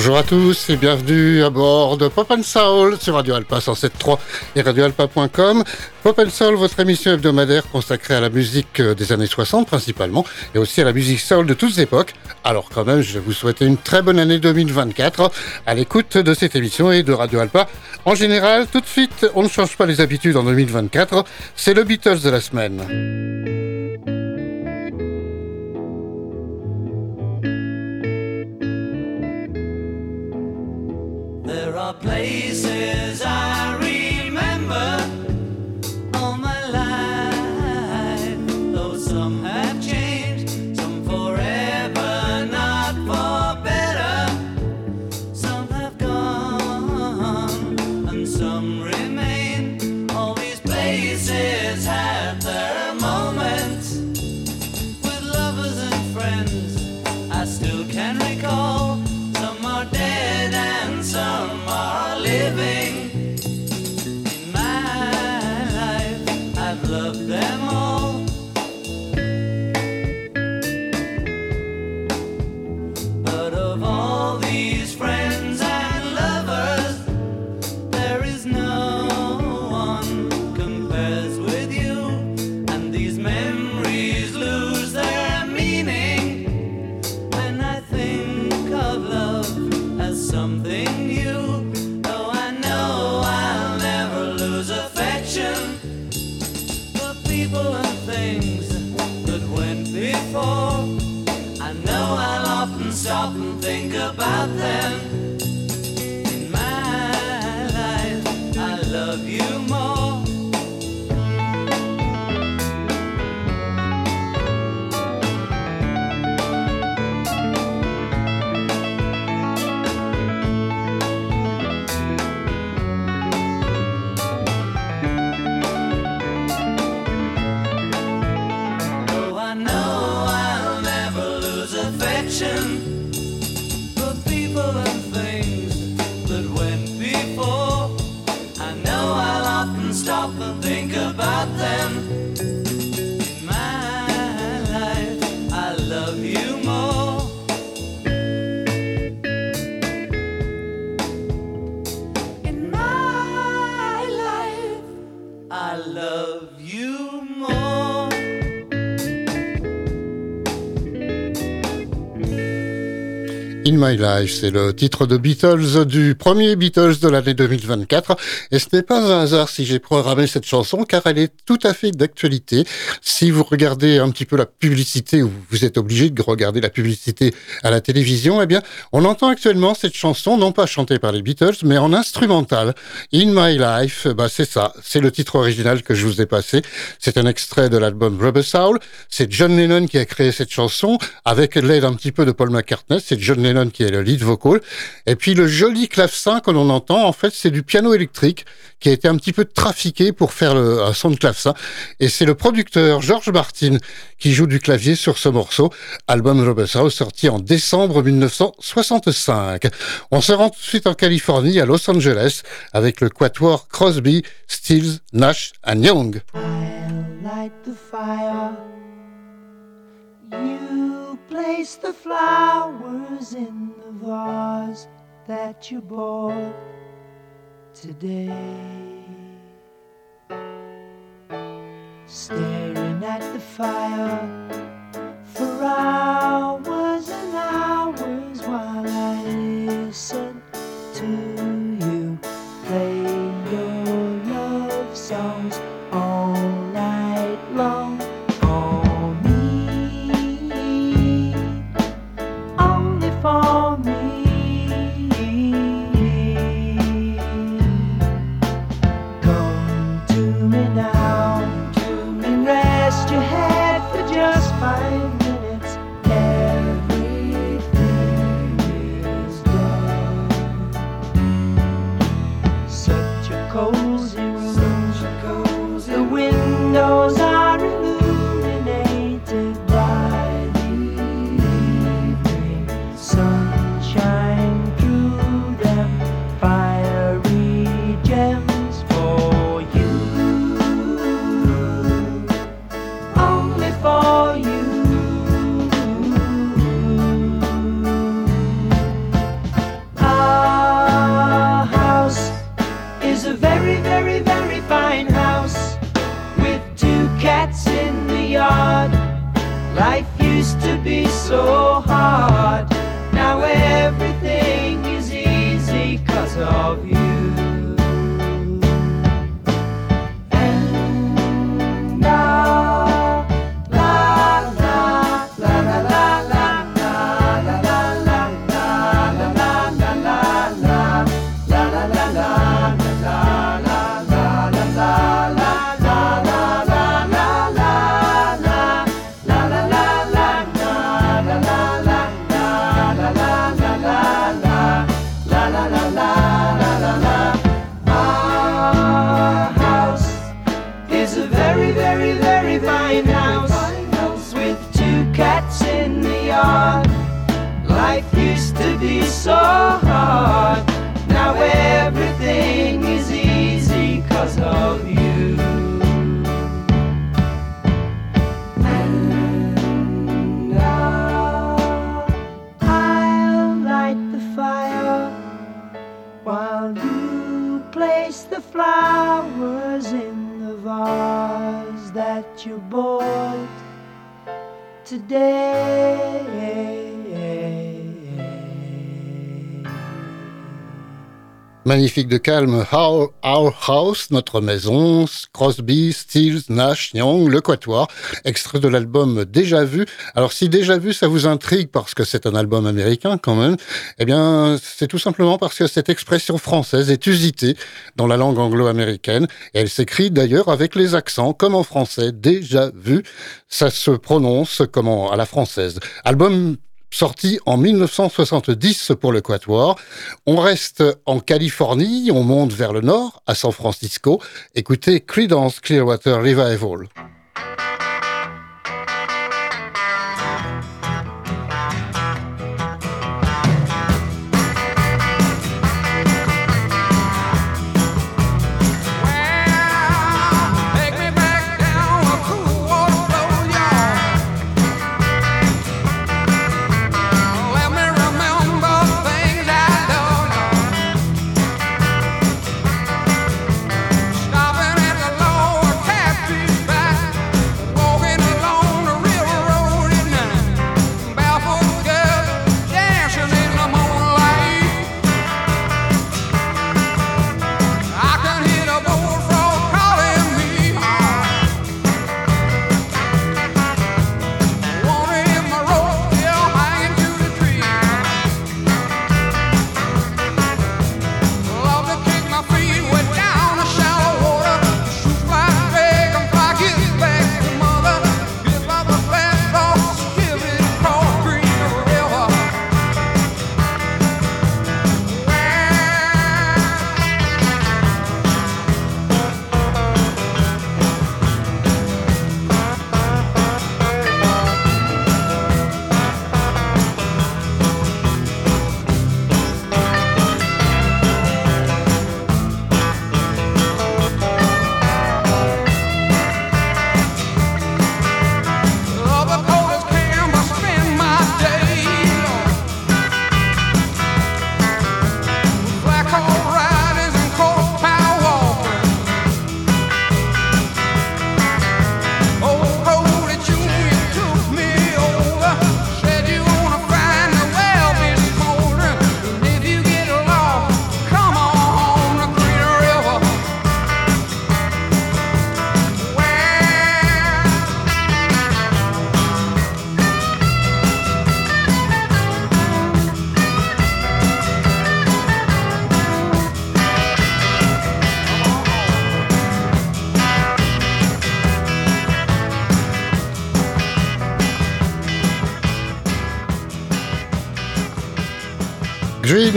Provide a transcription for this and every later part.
Bonjour à tous et bienvenue à bord de Pop Soul sur Radio Alpa 107.3 et radioalpa.com. Pop Soul, votre émission hebdomadaire consacrée à la musique des années 60 principalement et aussi à la musique soul de toutes époques. Alors quand même, je vais vous souhaiter une très bonne année 2024 à l'écoute de cette émission et de Radio Alpa. En général, tout de suite, on ne change pas les habitudes en 2024. C'est le Beatles de la semaine. There are places. My Life, c'est le titre de Beatles du premier Beatles de l'année 2024. Et ce n'est pas un hasard si j'ai programmé cette chanson, car elle est tout à fait d'actualité. Si vous regardez un petit peu la publicité, ou vous êtes obligé de regarder la publicité à la télévision, eh bien, on entend actuellement cette chanson, non pas chantée par les Beatles, mais en instrumental. In My Life, bah, c'est ça. C'est le titre original que je vous ai passé. C'est un extrait de l'album Rubber Soul. C'est John Lennon qui a créé cette chanson, avec l'aide un petit peu de Paul McCartney. C'est John Lennon qui est le lead vocal. Et puis le joli clavecin que l'on entend, en fait, c'est du piano électrique qui a été un petit peu trafiqué pour faire un son de clavecin. Et c'est le producteur George Martin qui joue du clavier sur ce morceau, album Robert House sorti en décembre 1965. On se rend tout de suite en Californie, à Los Angeles, avec le quatuor Crosby, Stills, Nash and Young. Place the flowers in the vase that you bought today. Staring at the fire for hours and hours while I listen to you play your love songs be so hard. Now everything is easy cause of you. And now I'll light the fire while you place the flowers in the vase that you bought today. Magnifique de calme, Our, Our House, notre maison, Crosby, Stills, Nash, Young, le Quatuor, extrait de l'album Déjà Vu. Alors si Déjà Vu, ça vous intrigue parce que c'est un album américain quand même, eh bien c'est tout simplement parce que cette expression française est usitée dans la langue anglo-américaine et elle s'écrit d'ailleurs avec les accents comme en français. Déjà Vu, ça se prononce comme en- à la française. Album sorti en 1970 pour le Quatuor. On reste en Californie, on monte vers le nord, à San Francisco. Écoutez Creedence Clearwater Revival.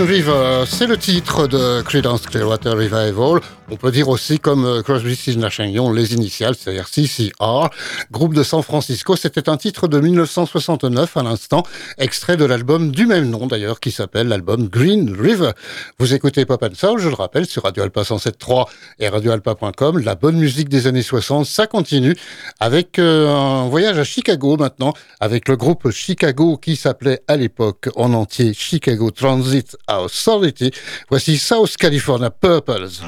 River, c'est le titre de Creedence Clearwater Revival. On peut dire aussi comme euh, Crosby, Stills, Nash Young, les initiales, c'est-à-dire CCR. Groupe de San Francisco, c'était un titre de 1969 à l'instant, extrait de l'album du même nom d'ailleurs, qui s'appelle l'album Green River. Vous écoutez Pop and Soul, je le rappelle, sur Radio Alpa 107.3 et radioalpa.com. La bonne musique des années 60, ça continue avec euh, un voyage à Chicago maintenant, avec le groupe Chicago qui s'appelait à l'époque en entier Chicago Transit Authority. Voici South California Purples.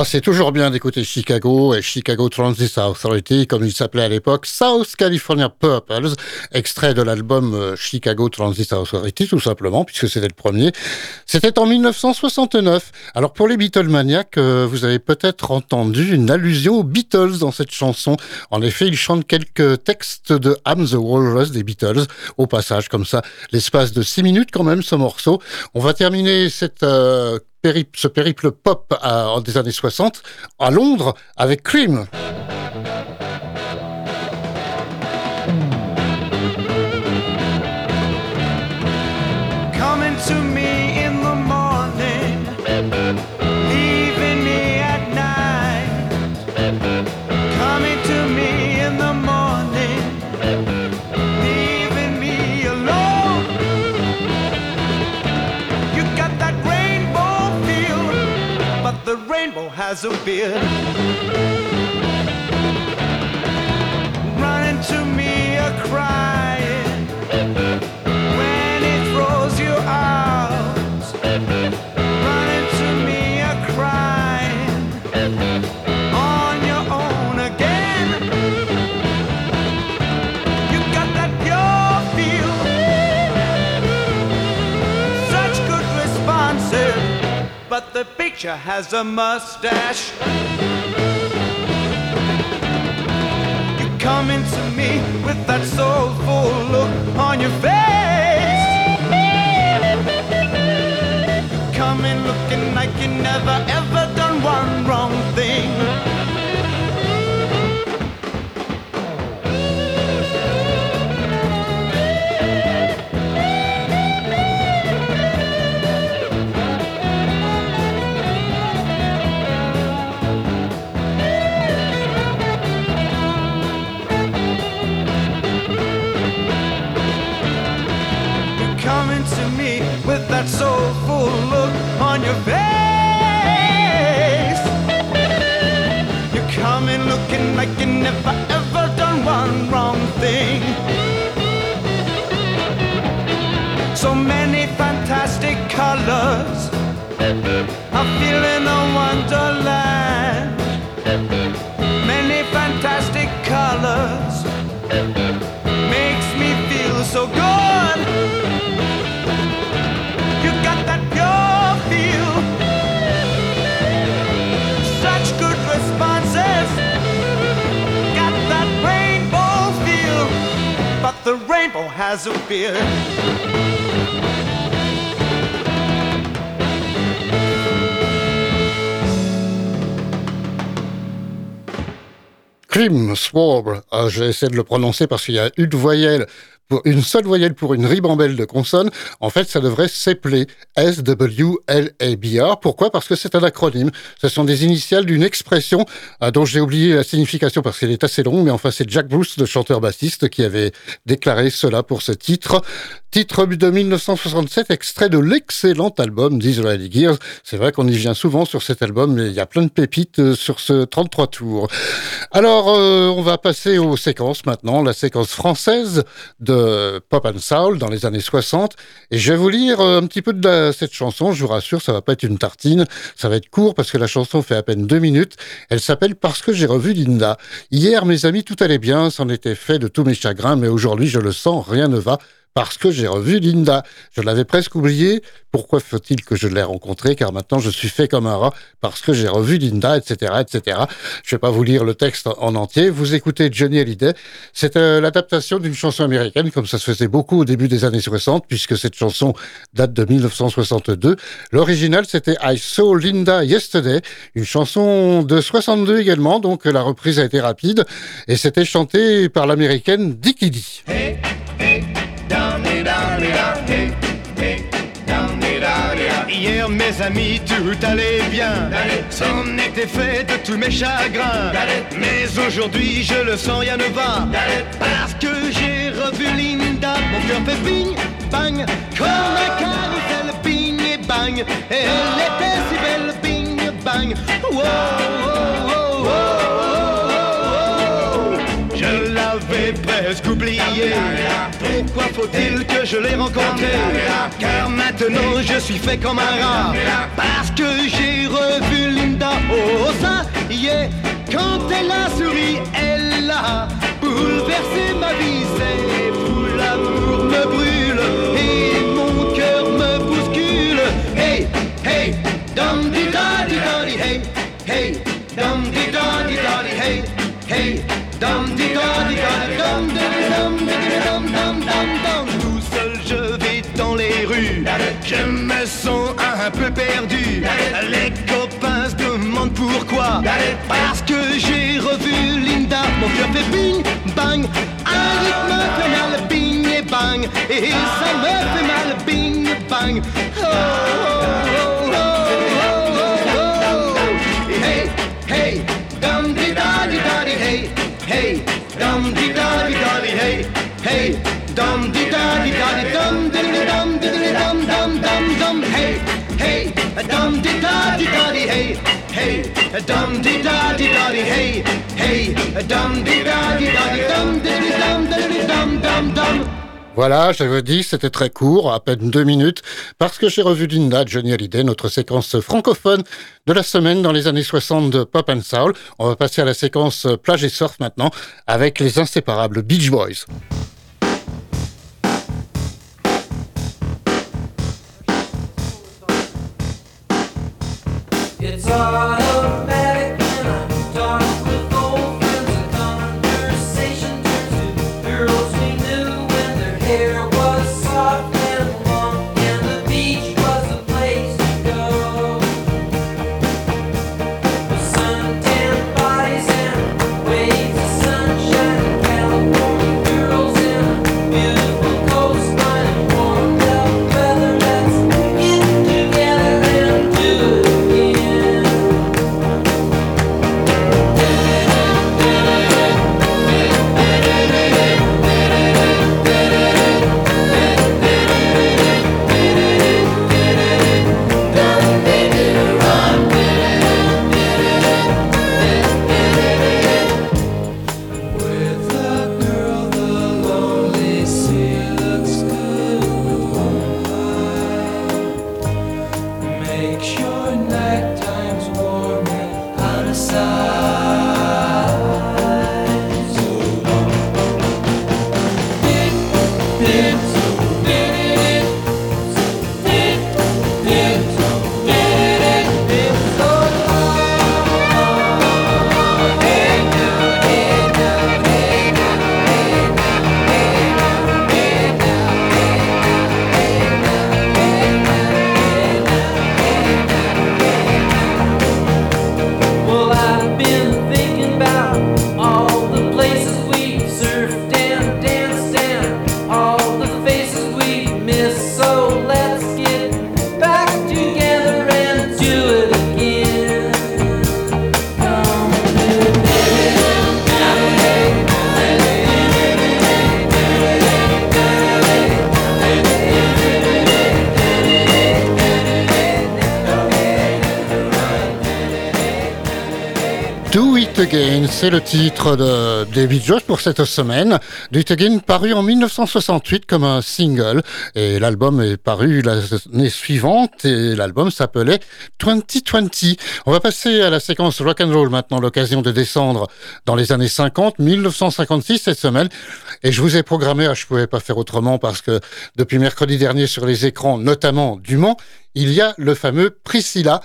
Ah, c'est toujours bien d'écouter Chicago et Chicago Transit Authority, comme il s'appelait à l'époque, South California Purples, extrait de l'album euh, Chicago Transit Authority, tout simplement, puisque c'était le premier. C'était en 1969. Alors pour les Beatlemaniacs, euh, vous avez peut-être entendu une allusion aux Beatles dans cette chanson. En effet, ils chantent quelques textes de I'm the Walrus des Beatles, au passage, comme ça, l'espace de six minutes quand même, ce morceau. On va terminer cette euh, ce périple pop des années 60 à Londres avec Cream. Rainbow but the picture has a mustache. You coming to me with that soulful look on your face. You coming looking like you never ever done one wrong thing. That soulful look on your face. You're coming looking like you never ever done one wrong thing. So many fantastic colors. I'm feeling a wonderland. Many fantastic colors makes me feel so good. The rainbow has a. Ah, J'ai essayé de le prononcer parce qu'il y a une voyelle. Pour une seule voyelle pour une ribambelle de consonnes, en fait, ça devrait s'épeler S-W-L-A-B-R. Pourquoi? Parce que c'est un acronyme. Ce sont des initiales d'une expression ah, dont j'ai oublié la signification parce qu'elle est assez longue, mais enfin, c'est Jack Bruce, le chanteur-bassiste, qui avait déclaré cela pour ce titre. Titre de 1967, extrait de l'excellent album d'Israel Gears. C'est vrai qu'on y vient souvent sur cet album, mais il y a plein de pépites euh, sur ce 33 tours. Alors, euh, on va passer aux séquences maintenant, la séquence française de Pop and Soul dans les années 60. Et je vais vous lire euh, un petit peu de la- cette chanson. Je vous rassure, ça va pas être une tartine. Ça va être court parce que la chanson fait à peine deux minutes. Elle s'appelle Parce que j'ai revu Linda. Hier, mes amis, tout allait bien. C'en était fait de tous mes chagrins. Mais aujourd'hui, je le sens, rien ne va. Parce que j'ai revu Linda. Je l'avais presque oublié. Pourquoi faut-il que je l'ai rencontrée? Car maintenant, je suis fait comme un rat. Parce que j'ai revu Linda, etc., etc. Je vais pas vous lire le texte en entier. Vous écoutez Johnny Hallyday. C'est euh, l'adaptation d'une chanson américaine, comme ça se faisait beaucoup au début des années 60, puisque cette chanson date de 1962. L'original, c'était I Saw Linda Yesterday, une chanson de 62 également, donc la reprise a été rapide, et c'était chanté par l'américaine Dickie Dee. Hier, mes amis, tout allait bien. C'en était fait de tous mes chagrins. Mais aujourd'hui, je le sens, rien ne va. Parce que j'ai revu Linda. Mon cœur fait bing, bang. Comme un carrousel, bing et bang. Elle était si belle, bing, bang. Wow, wow, wow, presque oublié. Pourquoi faut-il que je l'ai rencontré? Car maintenant je suis fait comme un rat. Parce que j'ai revu Linda. Oh, ça y est, quand elle a souri, elle a bouleversé ma vie. C'est fou, l'amour me brûle et mon cœur me bouscule. Hey, hey, dum di da di da di hey, hey, dum di da di da di hey, hey, dum Tout seul je vais dans les rues, je me sens un peu perdu. Les copains se demandent pourquoi, parce que j'ai revu Linda. Mon cœur fait bing bang, un rythme fait mal bing et bang, et ça me fait mal bing bang. Oh, oh, oh, Voilà, j'avais dit, c'était très court, à peine deux minutes, parce que j'ai revu Linda, Johnny Hallyday, notre séquence francophone de la semaine dans les années 60 de Pop and Soul. On va passer à la séquence plage et surf maintenant, avec les inséparables Beach Boys. thought Again, c'est le titre de David Josh pour cette semaine. Do It Again paru en 1968 comme un single et l'album est paru l'année suivante et l'album s'appelait 2020. On va passer à la séquence rock and roll maintenant, l'occasion de descendre dans les années 50, 1956 cette semaine et je vous ai programmé, ah, je pouvais pas faire autrement parce que depuis mercredi dernier sur les écrans, notamment du Mans, il y a le fameux Priscilla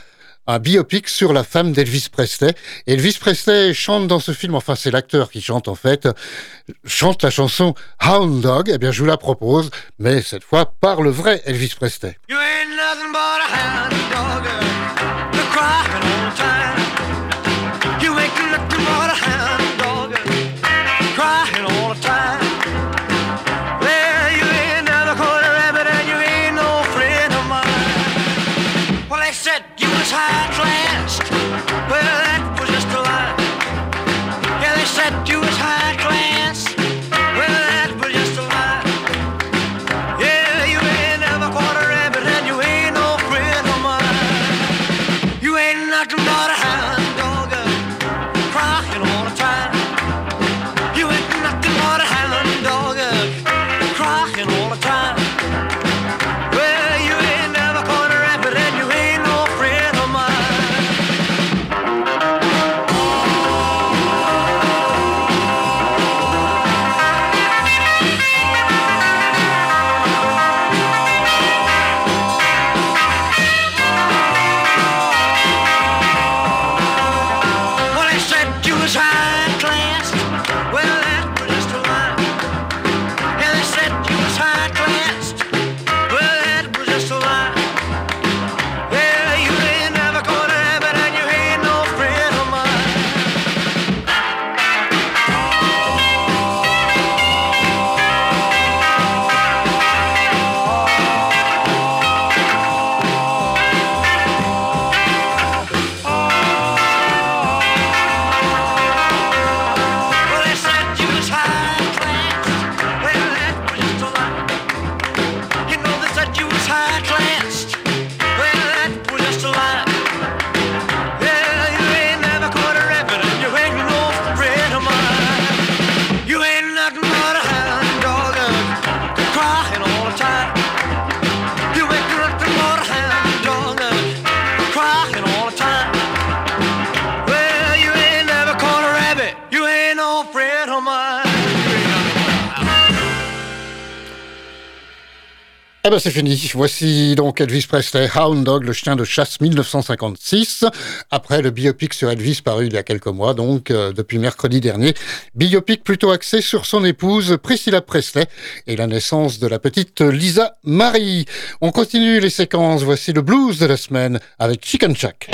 un biopic sur la femme d'Elvis Presley. Elvis Presley chante dans ce film, enfin c'est l'acteur qui chante en fait, chante la chanson Hound Dog. Eh bien je vous la propose, mais cette fois par le vrai Elvis Presley. You ain't. You ain't nothing but a hound ben c'est fini. Voici donc Elvis Presley, Hound Dog, le chien de chasse 1956. Après le biopic sur Elvis paru il y a quelques mois, donc euh, depuis mercredi dernier. Biopic plutôt axé sur son épouse Priscilla Presley et la naissance de la petite Lisa Marie. On continue les séquences. Voici le blues de la semaine avec Chicken Shack.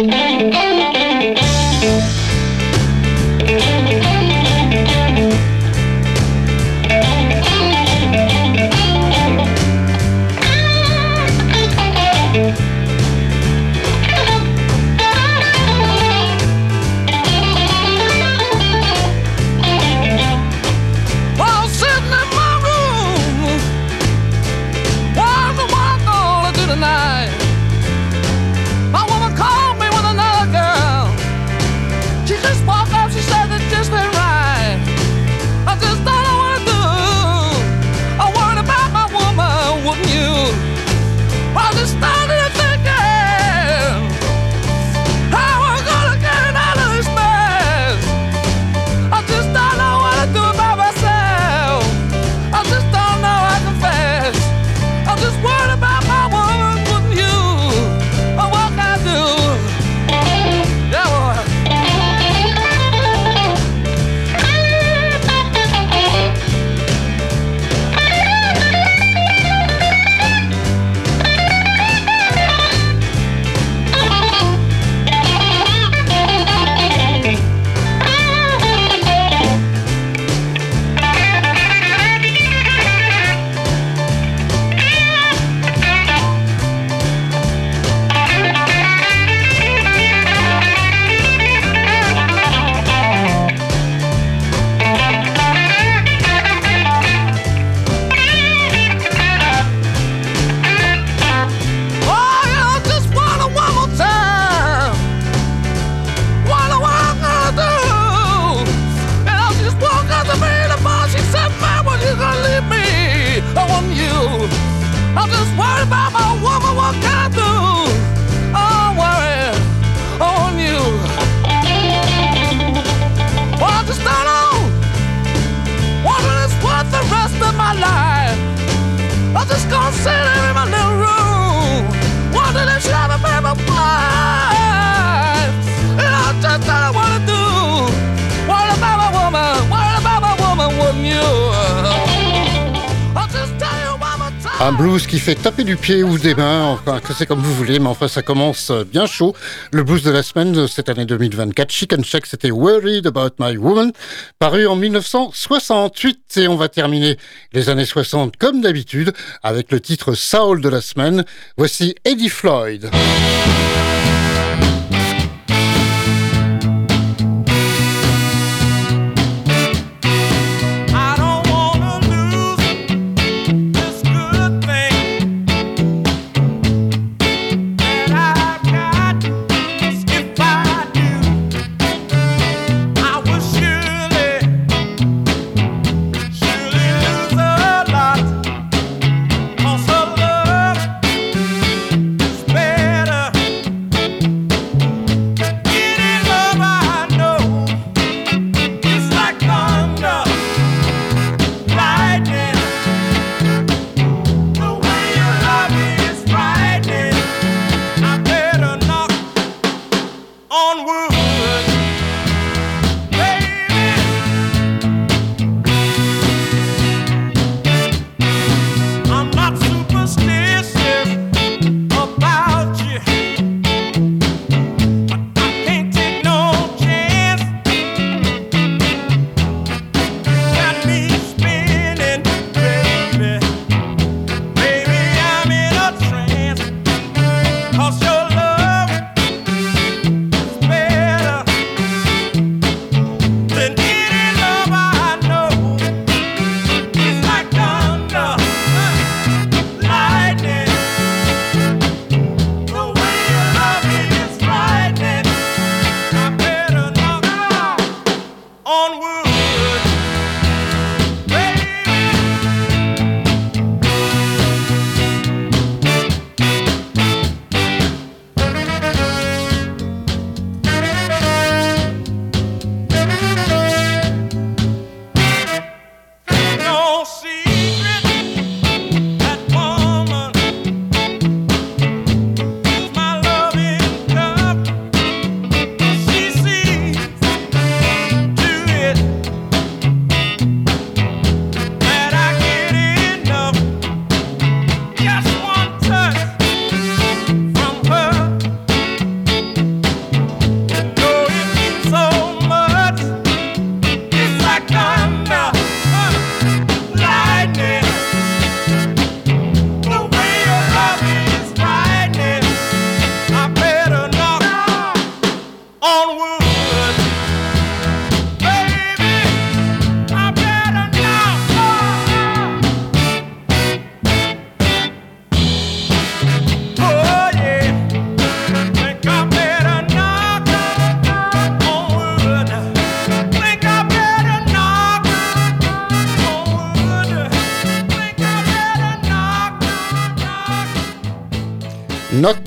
Fait taper du pied ou des mains, enfin que c'est comme vous voulez, mais enfin ça commence bien chaud. Le blues de la semaine de cette année 2024, Chicken Shack, c'était Worried About My Woman, paru en 1968. Et on va terminer les années 60 comme d'habitude avec le titre Soul de la semaine. Voici Eddie Floyd.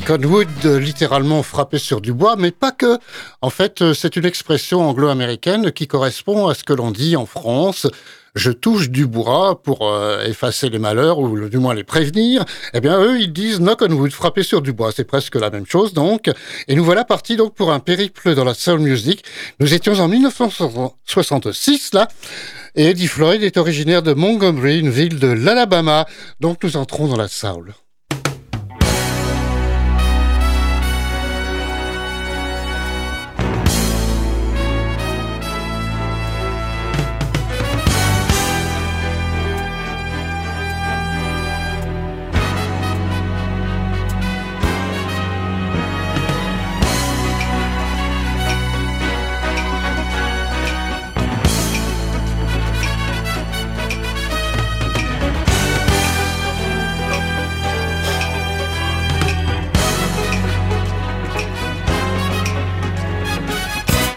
Knock on wood, euh, littéralement frapper sur du bois, mais pas que. En fait, euh, c'est une expression anglo-américaine qui correspond à ce que l'on dit en France. Je touche du bois pour euh, effacer les malheurs ou du moins les prévenir. Eh bien, eux, ils disent knock on wood, frapper sur du bois. C'est presque la même chose, donc. Et nous voilà partis donc pour un périple dans la soul music. Nous étions en 1966 là. Et Eddie Floyd est originaire de Montgomery, une ville de l'Alabama. Donc nous entrons dans la soul.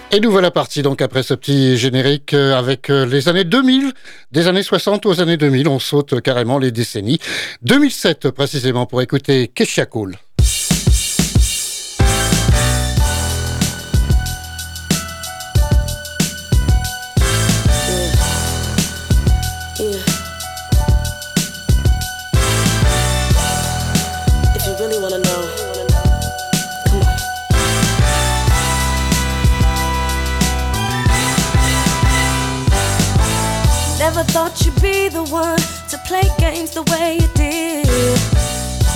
Et nous voilà partis donc après ce petit générique euh, avec euh, les années 2000, des années 60 aux années 2000, on saute carrément les décennies. 2007 précisément pour écouter Kesha Cole. The one to play games the way you did.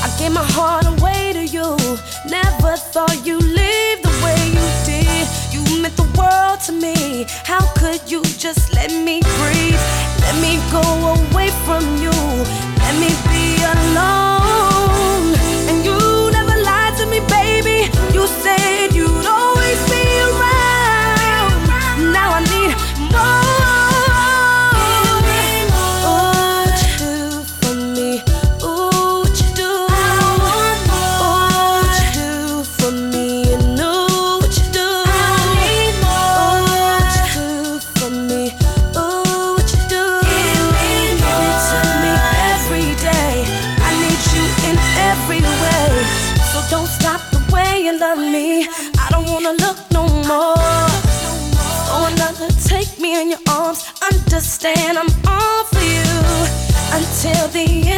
I gave my heart away to you. Never thought you'd leave the way you did. You meant the world to me. How could you just let me breathe? Let me go away from you. Let me be alone. Understand I'm all for you until the end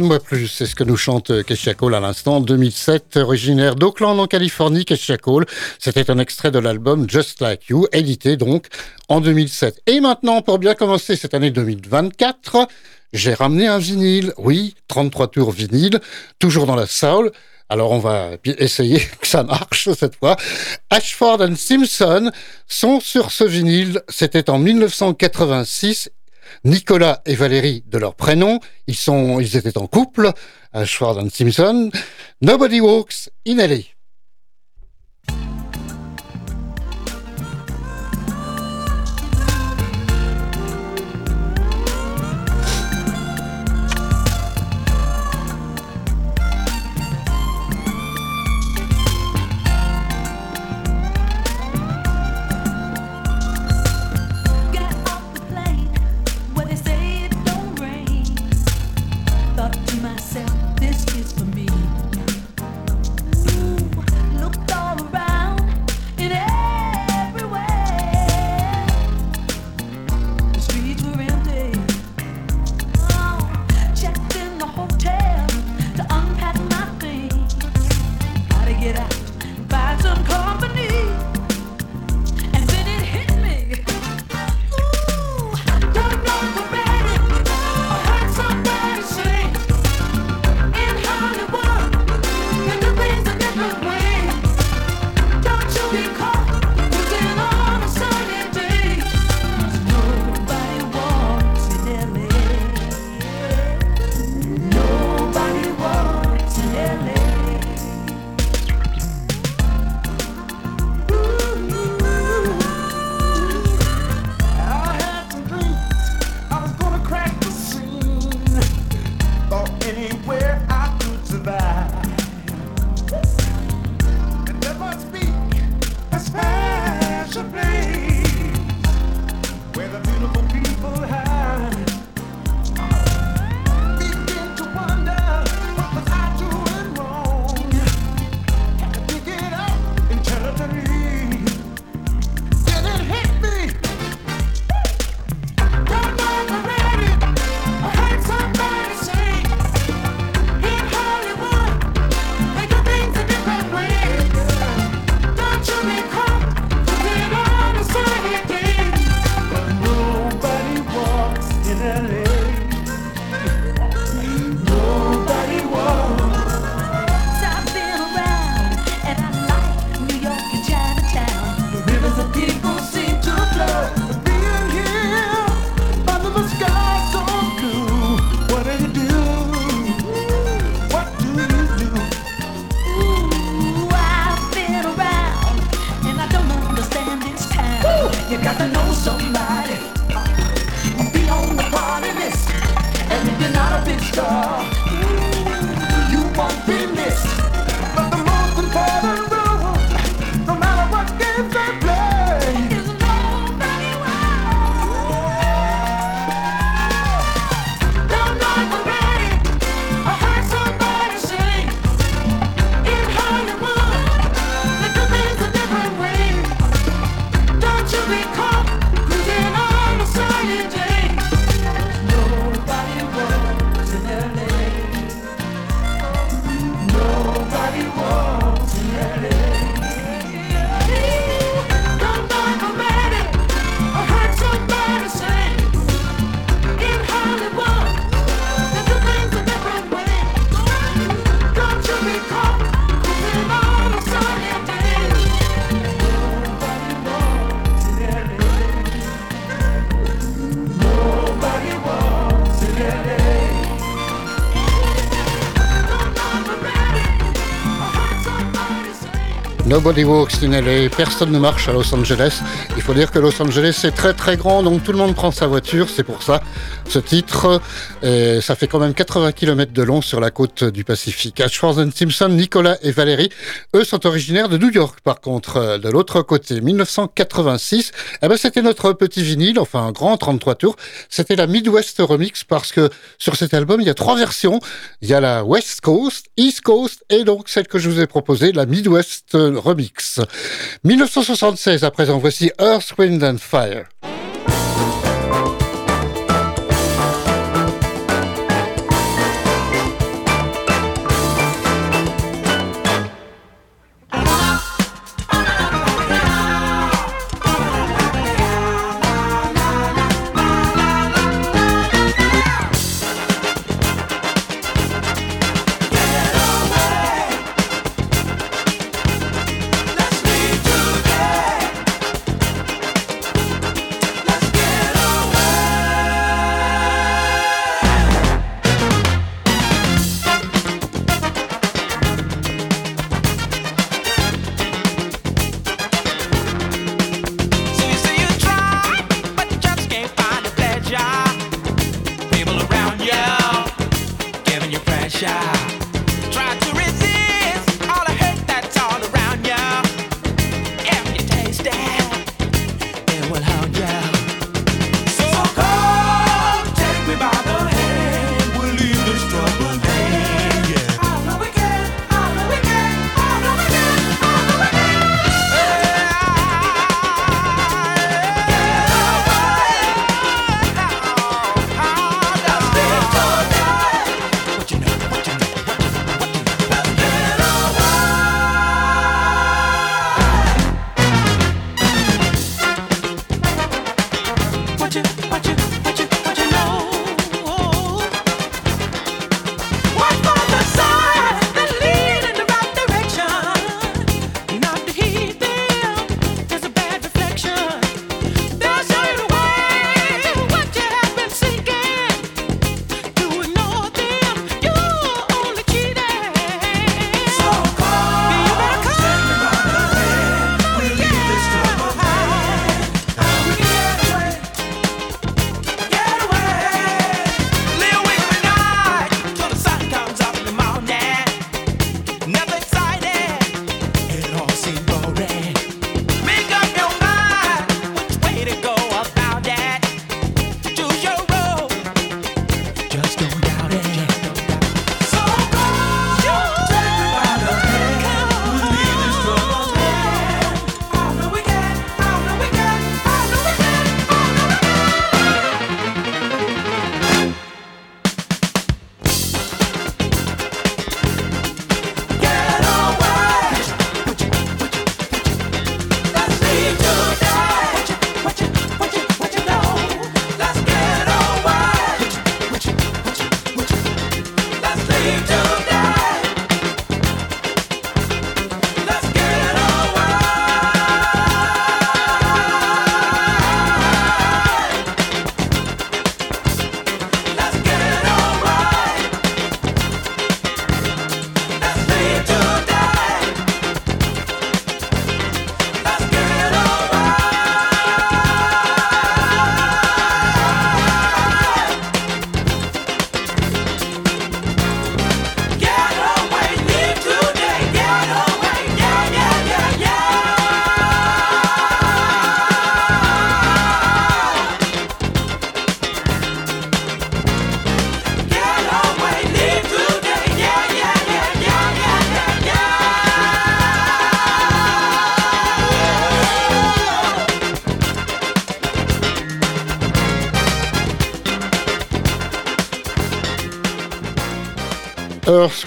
donne-moi plus, c'est ce que nous chante Kesha Cole à l'instant. 2007, originaire d'Oakland en Californie, Kesha Cole. C'était un extrait de l'album Just Like You, édité donc en 2007. Et maintenant, pour bien commencer cette année 2024, j'ai ramené un vinyle. Oui, 33 tours vinyle, toujours dans la soul. Alors on va essayer que ça marche cette fois. Ashford and Simpson sont sur ce vinyle. C'était en 1986 Nicolas et Valérie de leur prénom. Ils, sont, ils étaient en couple, Ashford and Simpson. Nobody Walks in LA. Nobody walks in LA, personne ne marche à Los Angeles. Il faut dire que Los Angeles c'est très très grand, donc tout le monde prend sa voiture, c'est pour ça ce titre. Et ça fait quand même 80 km de long sur la côte du Pacifique. Ashford and Simpson, Nicolas et Valérie, eux sont originaires de New York par contre, euh, de l'autre côté. 1986, eh ben c'était notre petit vinyle, enfin un grand 33 tours. C'était la Midwest Remix parce que sur cet album il y a trois versions. Il y a la West Coast, East Coast et donc celle que je vous ai proposée, la Midwest Remix. 1976, à présent, voici Earth, Wind and Fire.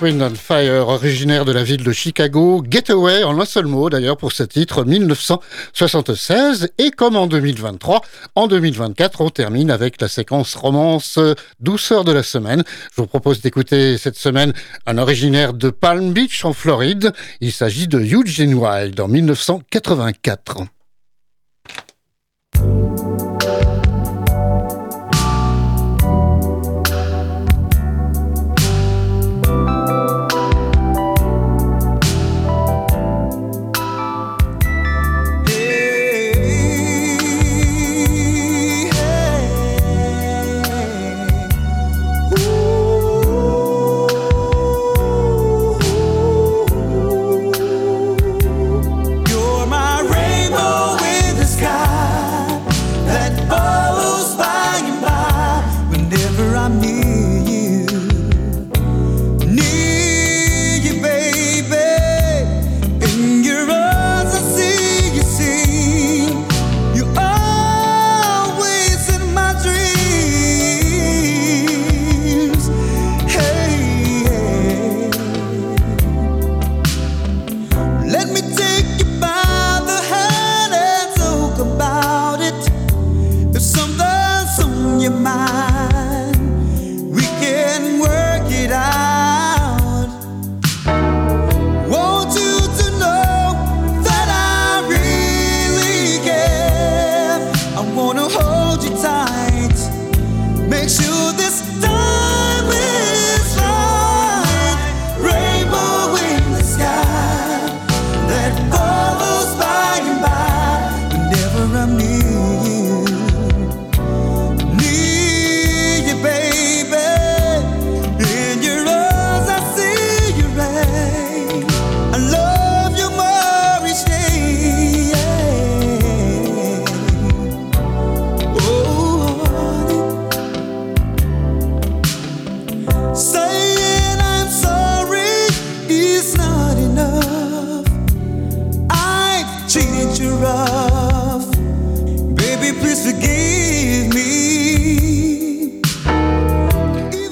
Wind on Fire, originaire de la ville de Chicago, Getaway en un seul mot d'ailleurs pour ce titre 1976 et comme en 2023, en 2024 on termine avec la séquence romance euh, douceur de la semaine. Je vous propose d'écouter cette semaine un originaire de Palm Beach en Floride. Il s'agit de Eugene Wilde en 1984.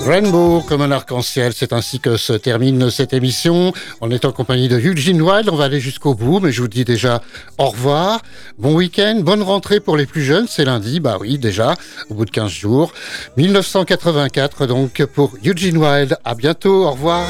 Rainbow comme un arc-en-ciel, c'est ainsi que se termine cette émission. On est en compagnie de Eugene Wilde, on va aller jusqu'au bout, mais je vous dis déjà au revoir, bon week-end, bonne rentrée pour les plus jeunes, c'est lundi, bah oui déjà, au bout de 15 jours. 1984 donc pour Eugene Wilde, à bientôt, au revoir.